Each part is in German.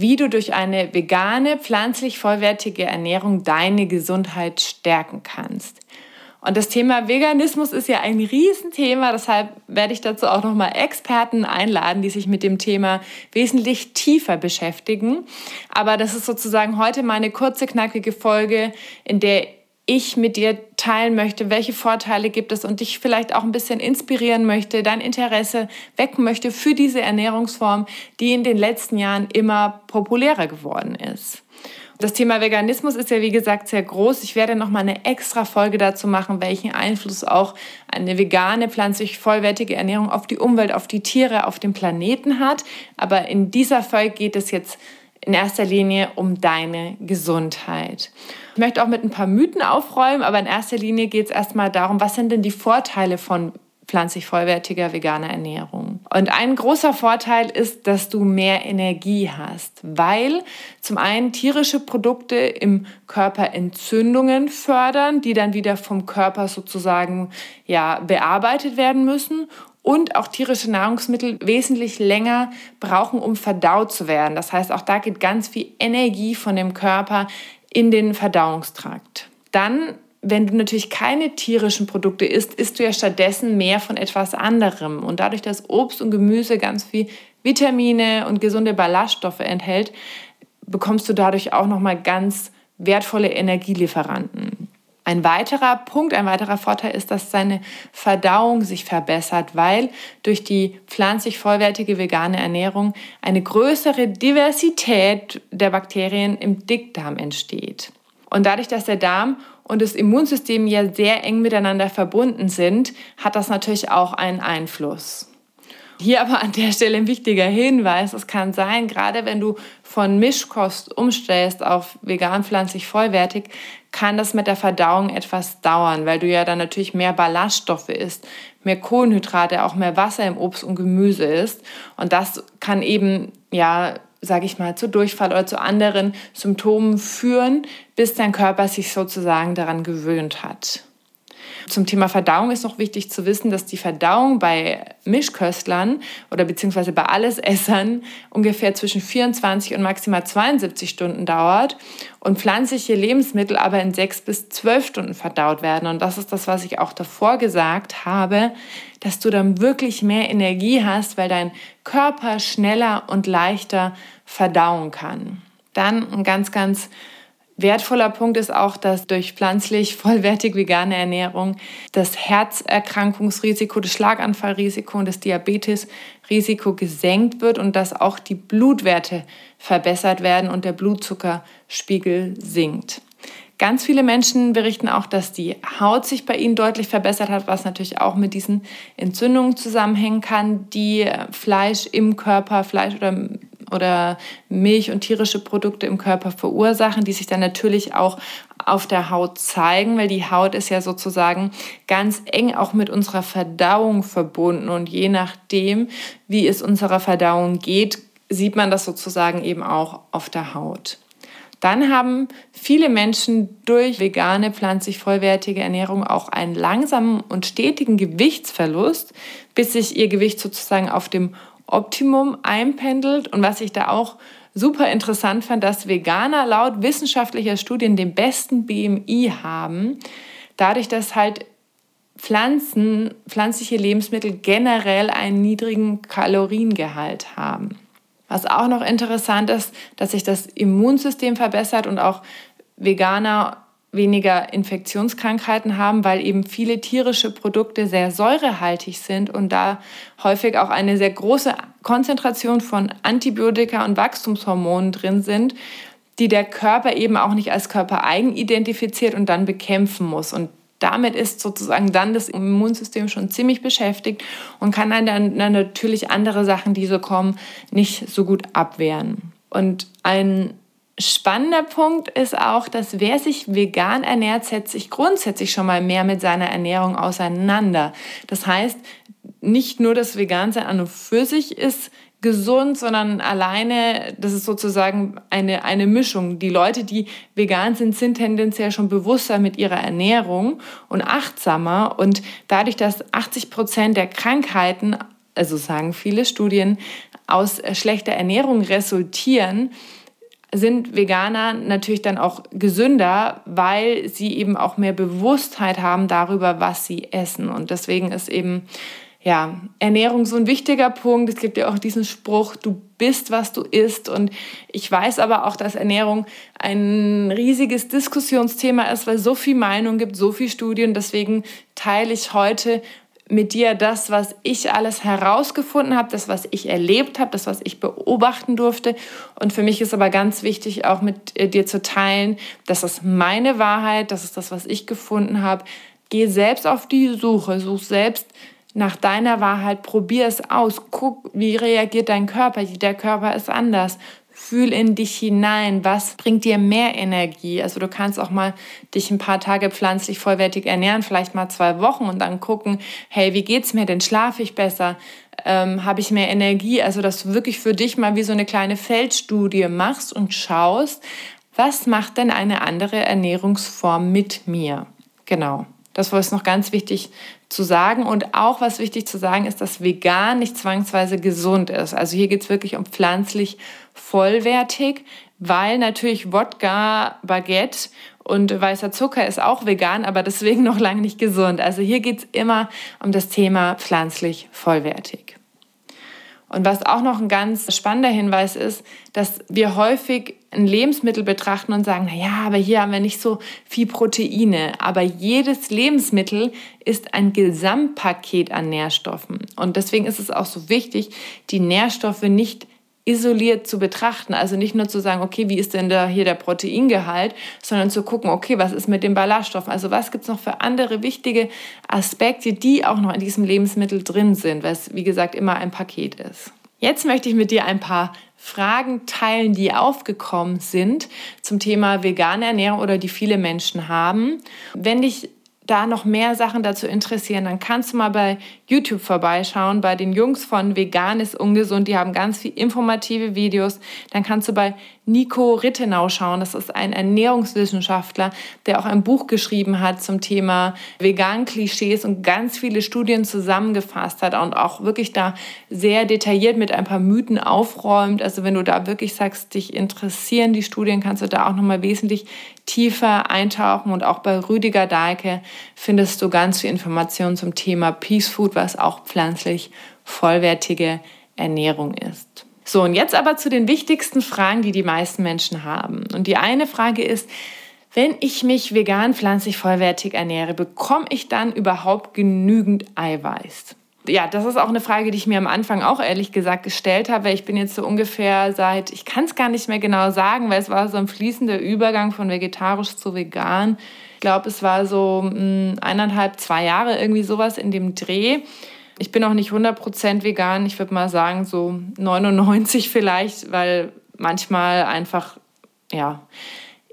wie du durch eine vegane, pflanzlich vollwertige Ernährung deine Gesundheit stärken kannst. Und das Thema Veganismus ist ja ein Riesenthema, deshalb werde ich dazu auch nochmal Experten einladen, die sich mit dem Thema wesentlich tiefer beschäftigen. Aber das ist sozusagen heute meine kurze, knackige Folge, in der ich mit dir teilen möchte, welche Vorteile gibt es und dich vielleicht auch ein bisschen inspirieren möchte, dein Interesse wecken möchte für diese Ernährungsform, die in den letzten Jahren immer populärer geworden ist. Das Thema Veganismus ist ja wie gesagt sehr groß. Ich werde noch mal eine extra Folge dazu machen, welchen Einfluss auch eine vegane, pflanzlich vollwertige Ernährung auf die Umwelt, auf die Tiere, auf den Planeten hat. Aber in dieser Folge geht es jetzt in erster Linie um deine Gesundheit. Ich möchte auch mit ein paar Mythen aufräumen, aber in erster Linie geht es erstmal darum, was sind denn die Vorteile von pflanzlich vollwertiger veganer Ernährung. Und ein großer Vorteil ist, dass du mehr Energie hast, weil zum einen tierische Produkte im Körper Entzündungen fördern, die dann wieder vom Körper sozusagen ja bearbeitet werden müssen und auch tierische Nahrungsmittel wesentlich länger brauchen, um verdaut zu werden. Das heißt, auch da geht ganz viel Energie von dem Körper in den Verdauungstrakt. Dann wenn du natürlich keine tierischen Produkte isst, isst du ja stattdessen mehr von etwas anderem. Und dadurch, dass Obst und Gemüse ganz viel Vitamine und gesunde Ballaststoffe enthält, bekommst du dadurch auch nochmal ganz wertvolle Energielieferanten. Ein weiterer Punkt, ein weiterer Vorteil ist, dass seine Verdauung sich verbessert, weil durch die pflanzlich vollwertige vegane Ernährung eine größere Diversität der Bakterien im Dickdarm entsteht. Und dadurch, dass der Darm und das Immunsystem ja sehr eng miteinander verbunden sind, hat das natürlich auch einen Einfluss. Hier aber an der Stelle ein wichtiger Hinweis. Es kann sein, gerade wenn du von Mischkost umstellst auf vegan, pflanzlich, vollwertig, kann das mit der Verdauung etwas dauern, weil du ja dann natürlich mehr Ballaststoffe isst, mehr Kohlenhydrate, auch mehr Wasser im Obst und Gemüse isst. Und das kann eben, ja, sage ich mal, zu Durchfall oder zu anderen Symptomen führen, bis dein Körper sich sozusagen daran gewöhnt hat. Zum Thema Verdauung ist noch wichtig zu wissen, dass die Verdauung bei Mischköstlern oder beziehungsweise bei Allesessern ungefähr zwischen 24 und maximal 72 Stunden dauert und pflanzliche Lebensmittel aber in 6 bis 12 Stunden verdaut werden. Und das ist das, was ich auch davor gesagt habe, dass du dann wirklich mehr Energie hast, weil dein Körper schneller und leichter verdauen kann. Dann ein ganz, ganz Wertvoller Punkt ist auch, dass durch pflanzlich vollwertig vegane Ernährung das Herzerkrankungsrisiko, das Schlaganfallrisiko und das Diabetesrisiko gesenkt wird und dass auch die Blutwerte verbessert werden und der Blutzuckerspiegel sinkt. Ganz viele Menschen berichten auch, dass die Haut sich bei ihnen deutlich verbessert hat, was natürlich auch mit diesen Entzündungen zusammenhängen kann, die Fleisch im Körper, Fleisch oder oder Milch und tierische Produkte im Körper verursachen, die sich dann natürlich auch auf der Haut zeigen, weil die Haut ist ja sozusagen ganz eng auch mit unserer Verdauung verbunden und je nachdem, wie es unserer Verdauung geht, sieht man das sozusagen eben auch auf der Haut. Dann haben viele Menschen durch vegane, pflanzlich vollwertige Ernährung auch einen langsamen und stetigen Gewichtsverlust, bis sich ihr Gewicht sozusagen auf dem Optimum einpendelt. Und was ich da auch super interessant fand, dass Veganer laut wissenschaftlicher Studien den besten BMI haben, dadurch, dass halt Pflanzen, pflanzliche Lebensmittel generell einen niedrigen Kaloriengehalt haben. Was auch noch interessant ist, dass sich das Immunsystem verbessert und auch Veganer weniger Infektionskrankheiten haben, weil eben viele tierische Produkte sehr säurehaltig sind und da häufig auch eine sehr große Konzentration von Antibiotika und Wachstumshormonen drin sind, die der Körper eben auch nicht als körpereigen identifiziert und dann bekämpfen muss. Und damit ist sozusagen dann das Immunsystem schon ziemlich beschäftigt und kann dann, dann natürlich andere Sachen, die so kommen, nicht so gut abwehren. Und ein spannender Punkt ist auch, dass wer sich vegan ernährt, setzt sich grundsätzlich schon mal mehr mit seiner Ernährung auseinander. Das heißt, nicht nur das Vegansein an und für sich ist gesund, sondern alleine, das ist sozusagen eine, eine Mischung. Die Leute, die vegan sind, sind tendenziell schon bewusster mit ihrer Ernährung und achtsamer. Und dadurch, dass 80 Prozent der Krankheiten, also sagen viele Studien, aus schlechter Ernährung resultieren, sind Veganer natürlich dann auch gesünder, weil sie eben auch mehr Bewusstheit haben darüber, was sie essen. Und deswegen ist eben ja, Ernährung so ein wichtiger Punkt. Es gibt ja auch diesen Spruch, du bist, was du isst. Und ich weiß aber auch, dass Ernährung ein riesiges Diskussionsthema ist, weil so viel Meinung gibt, so viel Studien. Deswegen teile ich heute mit dir das, was ich alles herausgefunden habe, das, was ich erlebt habe, das, was ich beobachten durfte. Und für mich ist aber ganz wichtig, auch mit äh, dir zu teilen, das ist meine Wahrheit, das ist das, was ich gefunden habe. Geh selbst auf die Suche, such selbst nach deiner Wahrheit, probier es aus, guck, wie reagiert dein Körper. Jeder Körper ist anders. Fühl in dich hinein, was bringt dir mehr Energie. Also du kannst auch mal dich ein paar Tage pflanzlich vollwertig ernähren, vielleicht mal zwei Wochen und dann gucken, hey, wie geht's mir denn? Schlafe ich besser? Ähm, Habe ich mehr Energie? Also dass du wirklich für dich mal wie so eine kleine Feldstudie machst und schaust, was macht denn eine andere Ernährungsform mit mir? Genau. Das war es noch ganz wichtig zu sagen. Und auch was wichtig zu sagen ist, dass vegan nicht zwangsweise gesund ist. Also hier geht es wirklich um pflanzlich vollwertig, weil natürlich Wodka, Baguette und weißer Zucker ist auch vegan, aber deswegen noch lange nicht gesund. Also hier geht es immer um das Thema pflanzlich vollwertig. Und was auch noch ein ganz spannender Hinweis ist, dass wir häufig ein Lebensmittel betrachten und sagen, na ja, aber hier haben wir nicht so viel Proteine. Aber jedes Lebensmittel ist ein Gesamtpaket an Nährstoffen. Und deswegen ist es auch so wichtig, die Nährstoffe nicht isoliert zu betrachten. Also nicht nur zu sagen, okay, wie ist denn da hier der Proteingehalt, sondern zu gucken, okay, was ist mit den Ballaststoffen? Also was gibt es noch für andere wichtige Aspekte, die auch noch in diesem Lebensmittel drin sind, es, wie gesagt, immer ein Paket ist. Jetzt möchte ich mit dir ein paar Fragen teilen, die aufgekommen sind zum Thema vegane Ernährung oder die viele Menschen haben. Wenn dich da noch mehr Sachen dazu interessieren, dann kannst du mal bei YouTube vorbeischauen, bei den Jungs von Vegan ist ungesund. Die haben ganz viel informative Videos. Dann kannst du bei Nico Rittenau schauen. Das ist ein Ernährungswissenschaftler, der auch ein Buch geschrieben hat zum Thema Vegan-Klischees und ganz viele Studien zusammengefasst hat und auch wirklich da sehr detailliert mit ein paar Mythen aufräumt. Also wenn du da wirklich sagst, dich interessieren die Studien, kannst du da auch nochmal wesentlich tiefer eintauchen. Und auch bei Rüdiger Dahlke findest du ganz viel Informationen zum Thema Peace Food, was auch pflanzlich vollwertige Ernährung ist. So, und jetzt aber zu den wichtigsten Fragen, die die meisten Menschen haben. Und die eine Frage ist, wenn ich mich vegan, pflanzlich, vollwertig ernähre, bekomme ich dann überhaupt genügend Eiweiß? Ja, das ist auch eine Frage, die ich mir am Anfang auch ehrlich gesagt gestellt habe. Ich bin jetzt so ungefähr seit, ich kann es gar nicht mehr genau sagen, weil es war so ein fließender Übergang von vegetarisch zu vegan. Ich glaube, es war so mh, hm, eineinhalb, zwei Jahre irgendwie sowas in dem Dreh. Ich bin auch nicht 100% vegan. Ich würde mal sagen, so 99 vielleicht, weil manchmal einfach, ja,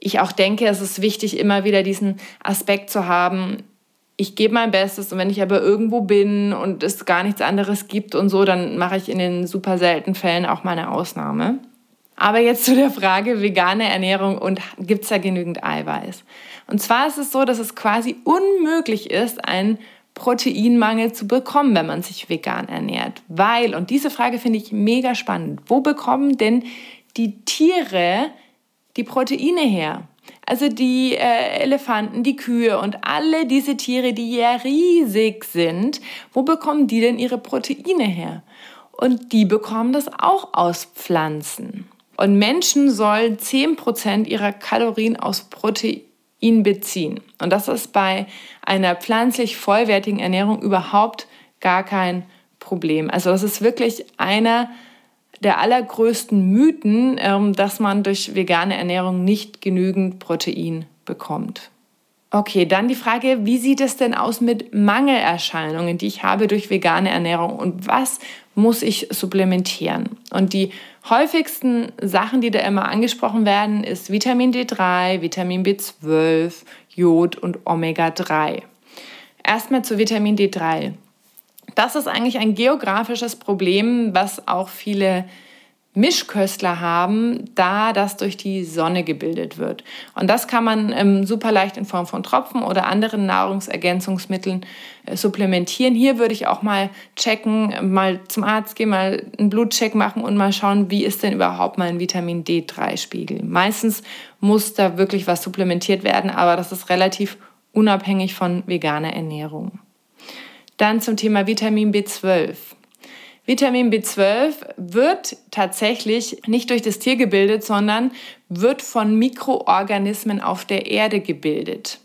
ich auch denke, es ist wichtig, immer wieder diesen Aspekt zu haben. Ich gebe mein Bestes und wenn ich aber irgendwo bin und es gar nichts anderes gibt und so, dann mache ich in den super seltenen Fällen auch mal eine Ausnahme. Aber jetzt zu der Frage vegane Ernährung und gibt es da genügend Eiweiß? Und zwar ist es so, dass es quasi unmöglich ist, einen Proteinmangel zu bekommen, wenn man sich vegan ernährt. Weil, und diese Frage finde ich mega spannend, wo bekommen denn die Tiere die Proteine her? Also die äh, Elefanten, die Kühe und alle diese Tiere, die ja riesig sind, wo bekommen die denn ihre Proteine her? Und die bekommen das auch aus Pflanzen. Und Menschen sollen 10% ihrer Kalorien aus Proteinen ihn beziehen. Und das ist bei einer pflanzlich vollwertigen Ernährung überhaupt gar kein Problem. Also das ist wirklich einer der allergrößten Mythen, ähm, dass man durch vegane Ernährung nicht genügend Protein bekommt. Okay, dann die Frage, wie sieht es denn aus mit Mangelerscheinungen, die ich habe durch vegane Ernährung und was muss ich supplementieren. Und die häufigsten Sachen, die da immer angesprochen werden, ist Vitamin D3, Vitamin B12, Jod und Omega-3. Erstmal zu Vitamin D3. Das ist eigentlich ein geografisches Problem, was auch viele Mischköstler haben, da das durch die Sonne gebildet wird. Und das kann man ähm, super leicht in Form von Tropfen oder anderen Nahrungsergänzungsmitteln äh, supplementieren. Hier würde ich auch mal checken, mal zum Arzt gehen, mal einen Blutcheck machen und mal schauen, wie ist denn überhaupt mein Vitamin D3-Spiegel. Meistens muss da wirklich was supplementiert werden, aber das ist relativ unabhängig von veganer Ernährung. Dann zum Thema Vitamin B12. Vitamin B12 wird tatsächlich nicht durch das Tier gebildet, sondern wird von Mikroorganismen auf der Erde gebildet.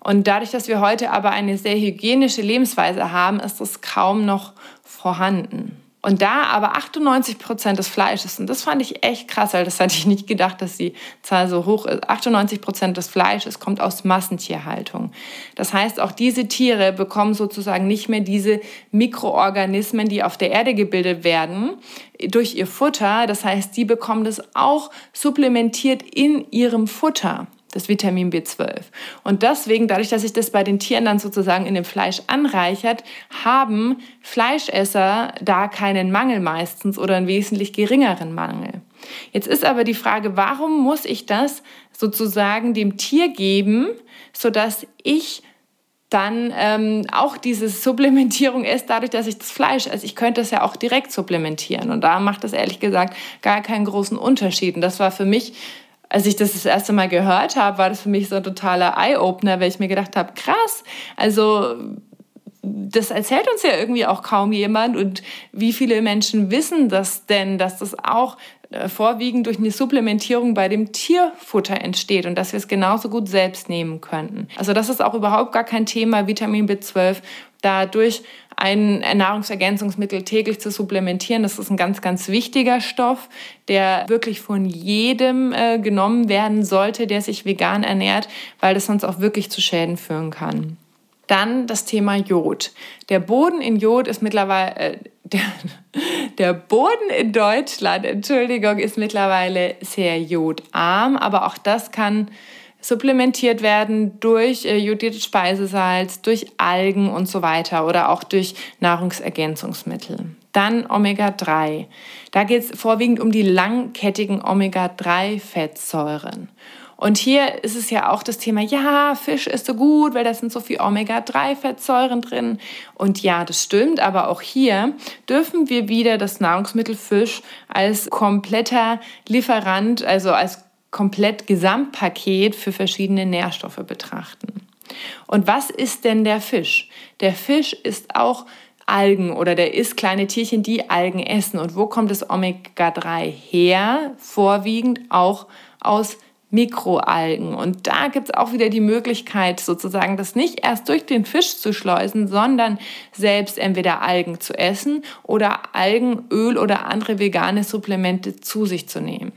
Und dadurch, dass wir heute aber eine sehr hygienische Lebensweise haben, ist es kaum noch vorhanden. Und da aber 98 Prozent des Fleisches, und das fand ich echt krass, weil das hatte ich nicht gedacht, dass die Zahl so hoch ist. 98 Prozent des Fleisches kommt aus Massentierhaltung. Das heißt, auch diese Tiere bekommen sozusagen nicht mehr diese Mikroorganismen, die auf der Erde gebildet werden, durch ihr Futter. Das heißt, die bekommen das auch supplementiert in ihrem Futter das Vitamin B12. Und deswegen, dadurch, dass sich das bei den Tieren dann sozusagen in dem Fleisch anreichert, haben Fleischesser da keinen Mangel meistens oder einen wesentlich geringeren Mangel. Jetzt ist aber die Frage, warum muss ich das sozusagen dem Tier geben, sodass ich dann ähm, auch diese Supplementierung ist, dadurch, dass ich das Fleisch esse. Ich könnte es ja auch direkt supplementieren. Und da macht das ehrlich gesagt gar keinen großen Unterschied. Und das war für mich als ich das das erste Mal gehört habe, war das für mich so ein totaler Eye-Opener, weil ich mir gedacht habe, krass, also das erzählt uns ja irgendwie auch kaum jemand. Und wie viele Menschen wissen das denn, dass das auch äh, vorwiegend durch eine Supplementierung bei dem Tierfutter entsteht und dass wir es genauso gut selbst nehmen könnten. Also das ist auch überhaupt gar kein Thema, Vitamin B12 dadurch ein Nahrungsergänzungsmittel täglich zu supplementieren. Das ist ein ganz, ganz wichtiger Stoff, der wirklich von jedem äh, genommen werden sollte, der sich vegan ernährt, weil das sonst auch wirklich zu Schäden führen kann. Dann das Thema Jod. Der Boden in Jod ist mittlerweile, äh, der, der Boden in Deutschland, Entschuldigung, ist mittlerweile sehr jodarm, aber auch das kann supplementiert werden durch äh, jodiertes Speisesalz, durch Algen und so weiter oder auch durch Nahrungsergänzungsmittel. Dann Omega-3. Da geht es vorwiegend um die langkettigen Omega-3-Fettsäuren. Und hier ist es ja auch das Thema, ja, Fisch ist so gut, weil da sind so viel Omega-3-Fettsäuren drin. Und ja, das stimmt, aber auch hier dürfen wir wieder das Nahrungsmittel Fisch als kompletter Lieferant, also als komplett Gesamtpaket für verschiedene Nährstoffe betrachten. Und was ist denn der Fisch? Der Fisch ist auch Algen oder der isst kleine Tierchen, die Algen essen. Und wo kommt das Omega-3 her? Vorwiegend auch aus Mikroalgen. Und da gibt es auch wieder die Möglichkeit, sozusagen das nicht erst durch den Fisch zu schleusen, sondern selbst entweder Algen zu essen oder Algenöl oder andere vegane Supplemente zu sich zu nehmen.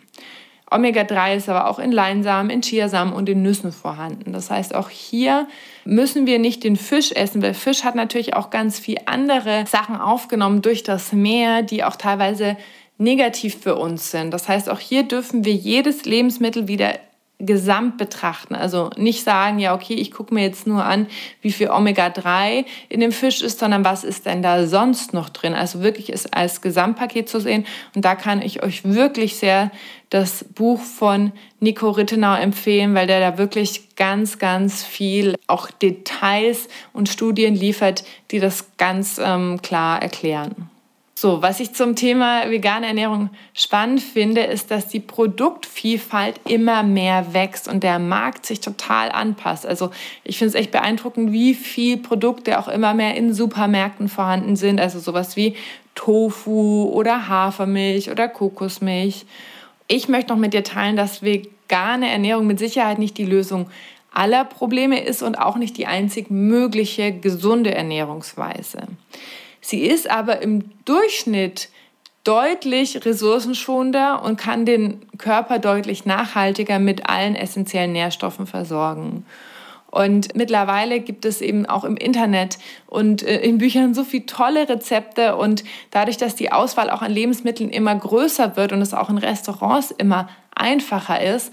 Omega-3 ist aber auch in Leinsamen, in Chiasamen und in Nüssen vorhanden. Das heißt, auch hier müssen wir nicht den Fisch essen, weil Fisch hat natürlich auch ganz viel andere Sachen aufgenommen durch das Meer, die auch teilweise negativ für uns sind. Das heißt, auch hier dürfen wir jedes Lebensmittel wieder gesamt betrachten. Also nicht sagen, ja, okay, ich gucke mir jetzt nur an, wie viel Omega-3 in dem Fisch ist, sondern was ist denn da sonst noch drin? Also wirklich es als Gesamtpaket zu sehen. Und da kann ich euch wirklich sehr das Buch von Nico Rittenau empfehlen, weil der da wirklich ganz, ganz viel auch Details und Studien liefert, die das ganz ähm, klar erklären. So, was ich zum Thema vegane Ernährung spannend finde, ist, dass die Produktvielfalt immer mehr wächst und der Markt sich total anpasst. Also ich finde es echt beeindruckend, wie viel Produkte auch immer mehr in Supermärkten vorhanden sind. Also sowas wie Tofu oder Hafermilch oder Kokosmilch. Ich möchte noch mit dir teilen, dass vegane Ernährung mit Sicherheit nicht die Lösung aller Probleme ist und auch nicht die einzig mögliche gesunde Ernährungsweise. Sie ist aber im Durchschnitt deutlich ressourcenschonender und kann den Körper deutlich nachhaltiger mit allen essentiellen Nährstoffen versorgen. Und mittlerweile gibt es eben auch im Internet und äh, in Büchern so viele tolle Rezepte. Und dadurch, dass die Auswahl auch an Lebensmitteln immer größer wird und es auch in Restaurants immer einfacher ist,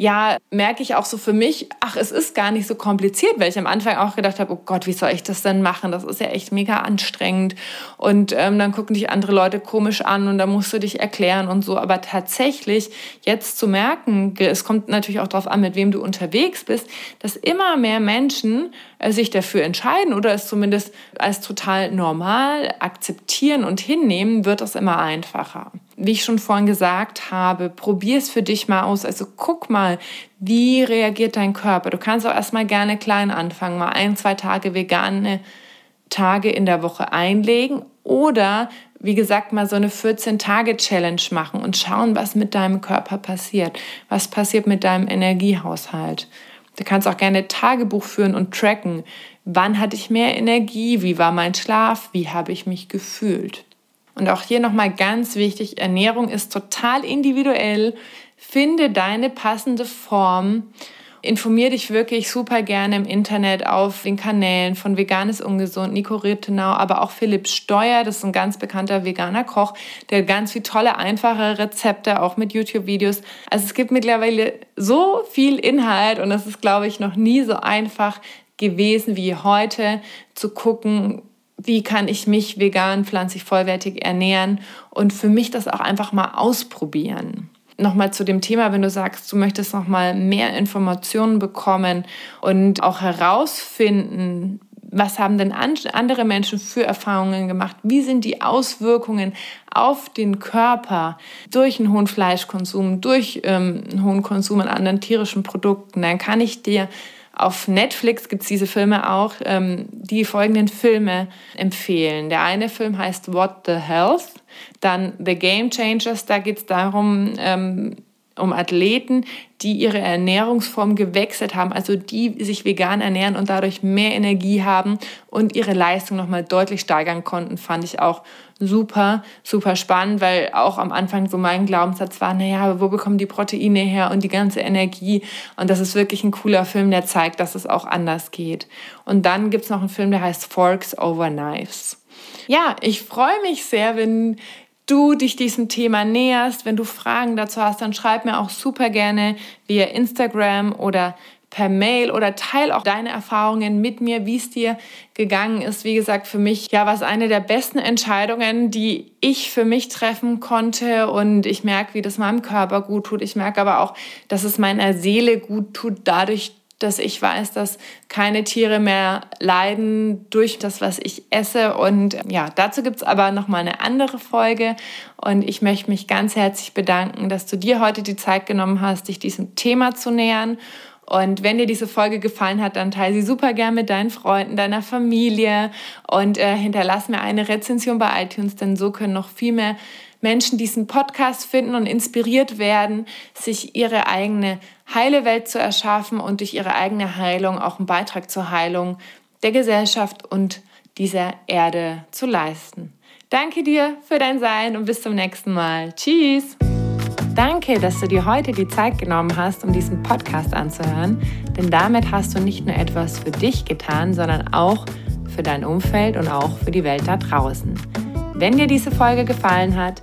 ja, merke ich auch so für mich, ach, es ist gar nicht so kompliziert, weil ich am Anfang auch gedacht habe, oh Gott, wie soll ich das denn machen? Das ist ja echt mega anstrengend. Und ähm, dann gucken dich andere Leute komisch an und dann musst du dich erklären und so. Aber tatsächlich jetzt zu merken, es kommt natürlich auch darauf an, mit wem du unterwegs bist, dass immer mehr Menschen äh, sich dafür entscheiden oder es zumindest als total normal akzeptieren und hinnehmen, wird es immer einfacher wie ich schon vorhin gesagt habe, probier es für dich mal aus. Also guck mal, wie reagiert dein Körper. Du kannst auch erstmal gerne klein anfangen, mal ein, zwei Tage vegane Tage in der Woche einlegen oder wie gesagt, mal so eine 14-Tage-Challenge machen und schauen, was mit deinem Körper passiert. Was passiert mit deinem Energiehaushalt. Du kannst auch gerne Tagebuch führen und tracken. Wann hatte ich mehr Energie? Wie war mein Schlaf? Wie habe ich mich gefühlt? Und auch hier nochmal ganz wichtig, Ernährung ist total individuell. Finde deine passende Form. Informier dich wirklich super gerne im Internet auf den Kanälen von Veganes Ungesund, Nico Rittenau, aber auch Philipp Steuer, das ist ein ganz bekannter veganer Koch, der ganz viele tolle, einfache Rezepte, auch mit YouTube-Videos. Also es gibt mittlerweile so viel Inhalt und es ist, glaube ich, noch nie so einfach gewesen wie heute zu gucken, wie kann ich mich vegan, pflanzlich vollwertig ernähren und für mich das auch einfach mal ausprobieren. Nochmal zu dem Thema, wenn du sagst, du möchtest nochmal mehr Informationen bekommen und auch herausfinden, was haben denn andere Menschen für Erfahrungen gemacht? Wie sind die Auswirkungen auf den Körper durch einen hohen Fleischkonsum, durch ähm, einen hohen Konsum an anderen tierischen Produkten? Dann kann ich dir auf Netflix gibt es diese Filme auch, ähm, die folgenden Filme empfehlen. Der eine Film heißt What the Health, dann The Game Changers, da geht es darum, ähm, um Athleten, die ihre Ernährungsform gewechselt haben, also die sich vegan ernähren und dadurch mehr Energie haben und ihre Leistung nochmal deutlich steigern konnten, fand ich auch super, super spannend, weil auch am Anfang so mein Glaubenssatz war, naja, wo bekommen die Proteine her und die ganze Energie? Und das ist wirklich ein cooler Film, der zeigt, dass es auch anders geht. Und dann gibt es noch einen Film, der heißt Forks Over Knives. Ja, ich freue mich sehr, wenn du dich diesem Thema näherst. Wenn du Fragen dazu hast, dann schreib mir auch super gerne via Instagram oder per Mail oder teil auch deine Erfahrungen mit mir, wie es dir gegangen ist. Wie gesagt, für mich ja war es eine der besten Entscheidungen, die ich für mich treffen konnte und ich merke, wie das meinem Körper gut tut. Ich merke aber auch, dass es meiner Seele gut tut, dadurch, dass ich weiß, dass keine Tiere mehr leiden durch das, was ich esse. Und ja, dazu gibt es aber nochmal eine andere Folge. Und ich möchte mich ganz herzlich bedanken, dass du dir heute die Zeit genommen hast, dich diesem Thema zu nähern. Und wenn dir diese Folge gefallen hat, dann teile sie super gern mit deinen Freunden, deiner Familie und äh, hinterlass mir eine Rezension bei iTunes, denn so können noch viel mehr Menschen diesen Podcast finden und inspiriert werden, sich ihre eigene heile Welt zu erschaffen und durch ihre eigene Heilung auch einen Beitrag zur Heilung der Gesellschaft und dieser Erde zu leisten. Danke dir für dein Sein und bis zum nächsten Mal. Tschüss! Danke, dass du dir heute die Zeit genommen hast, um diesen Podcast anzuhören, denn damit hast du nicht nur etwas für dich getan, sondern auch für dein Umfeld und auch für die Welt da draußen. Wenn dir diese Folge gefallen hat,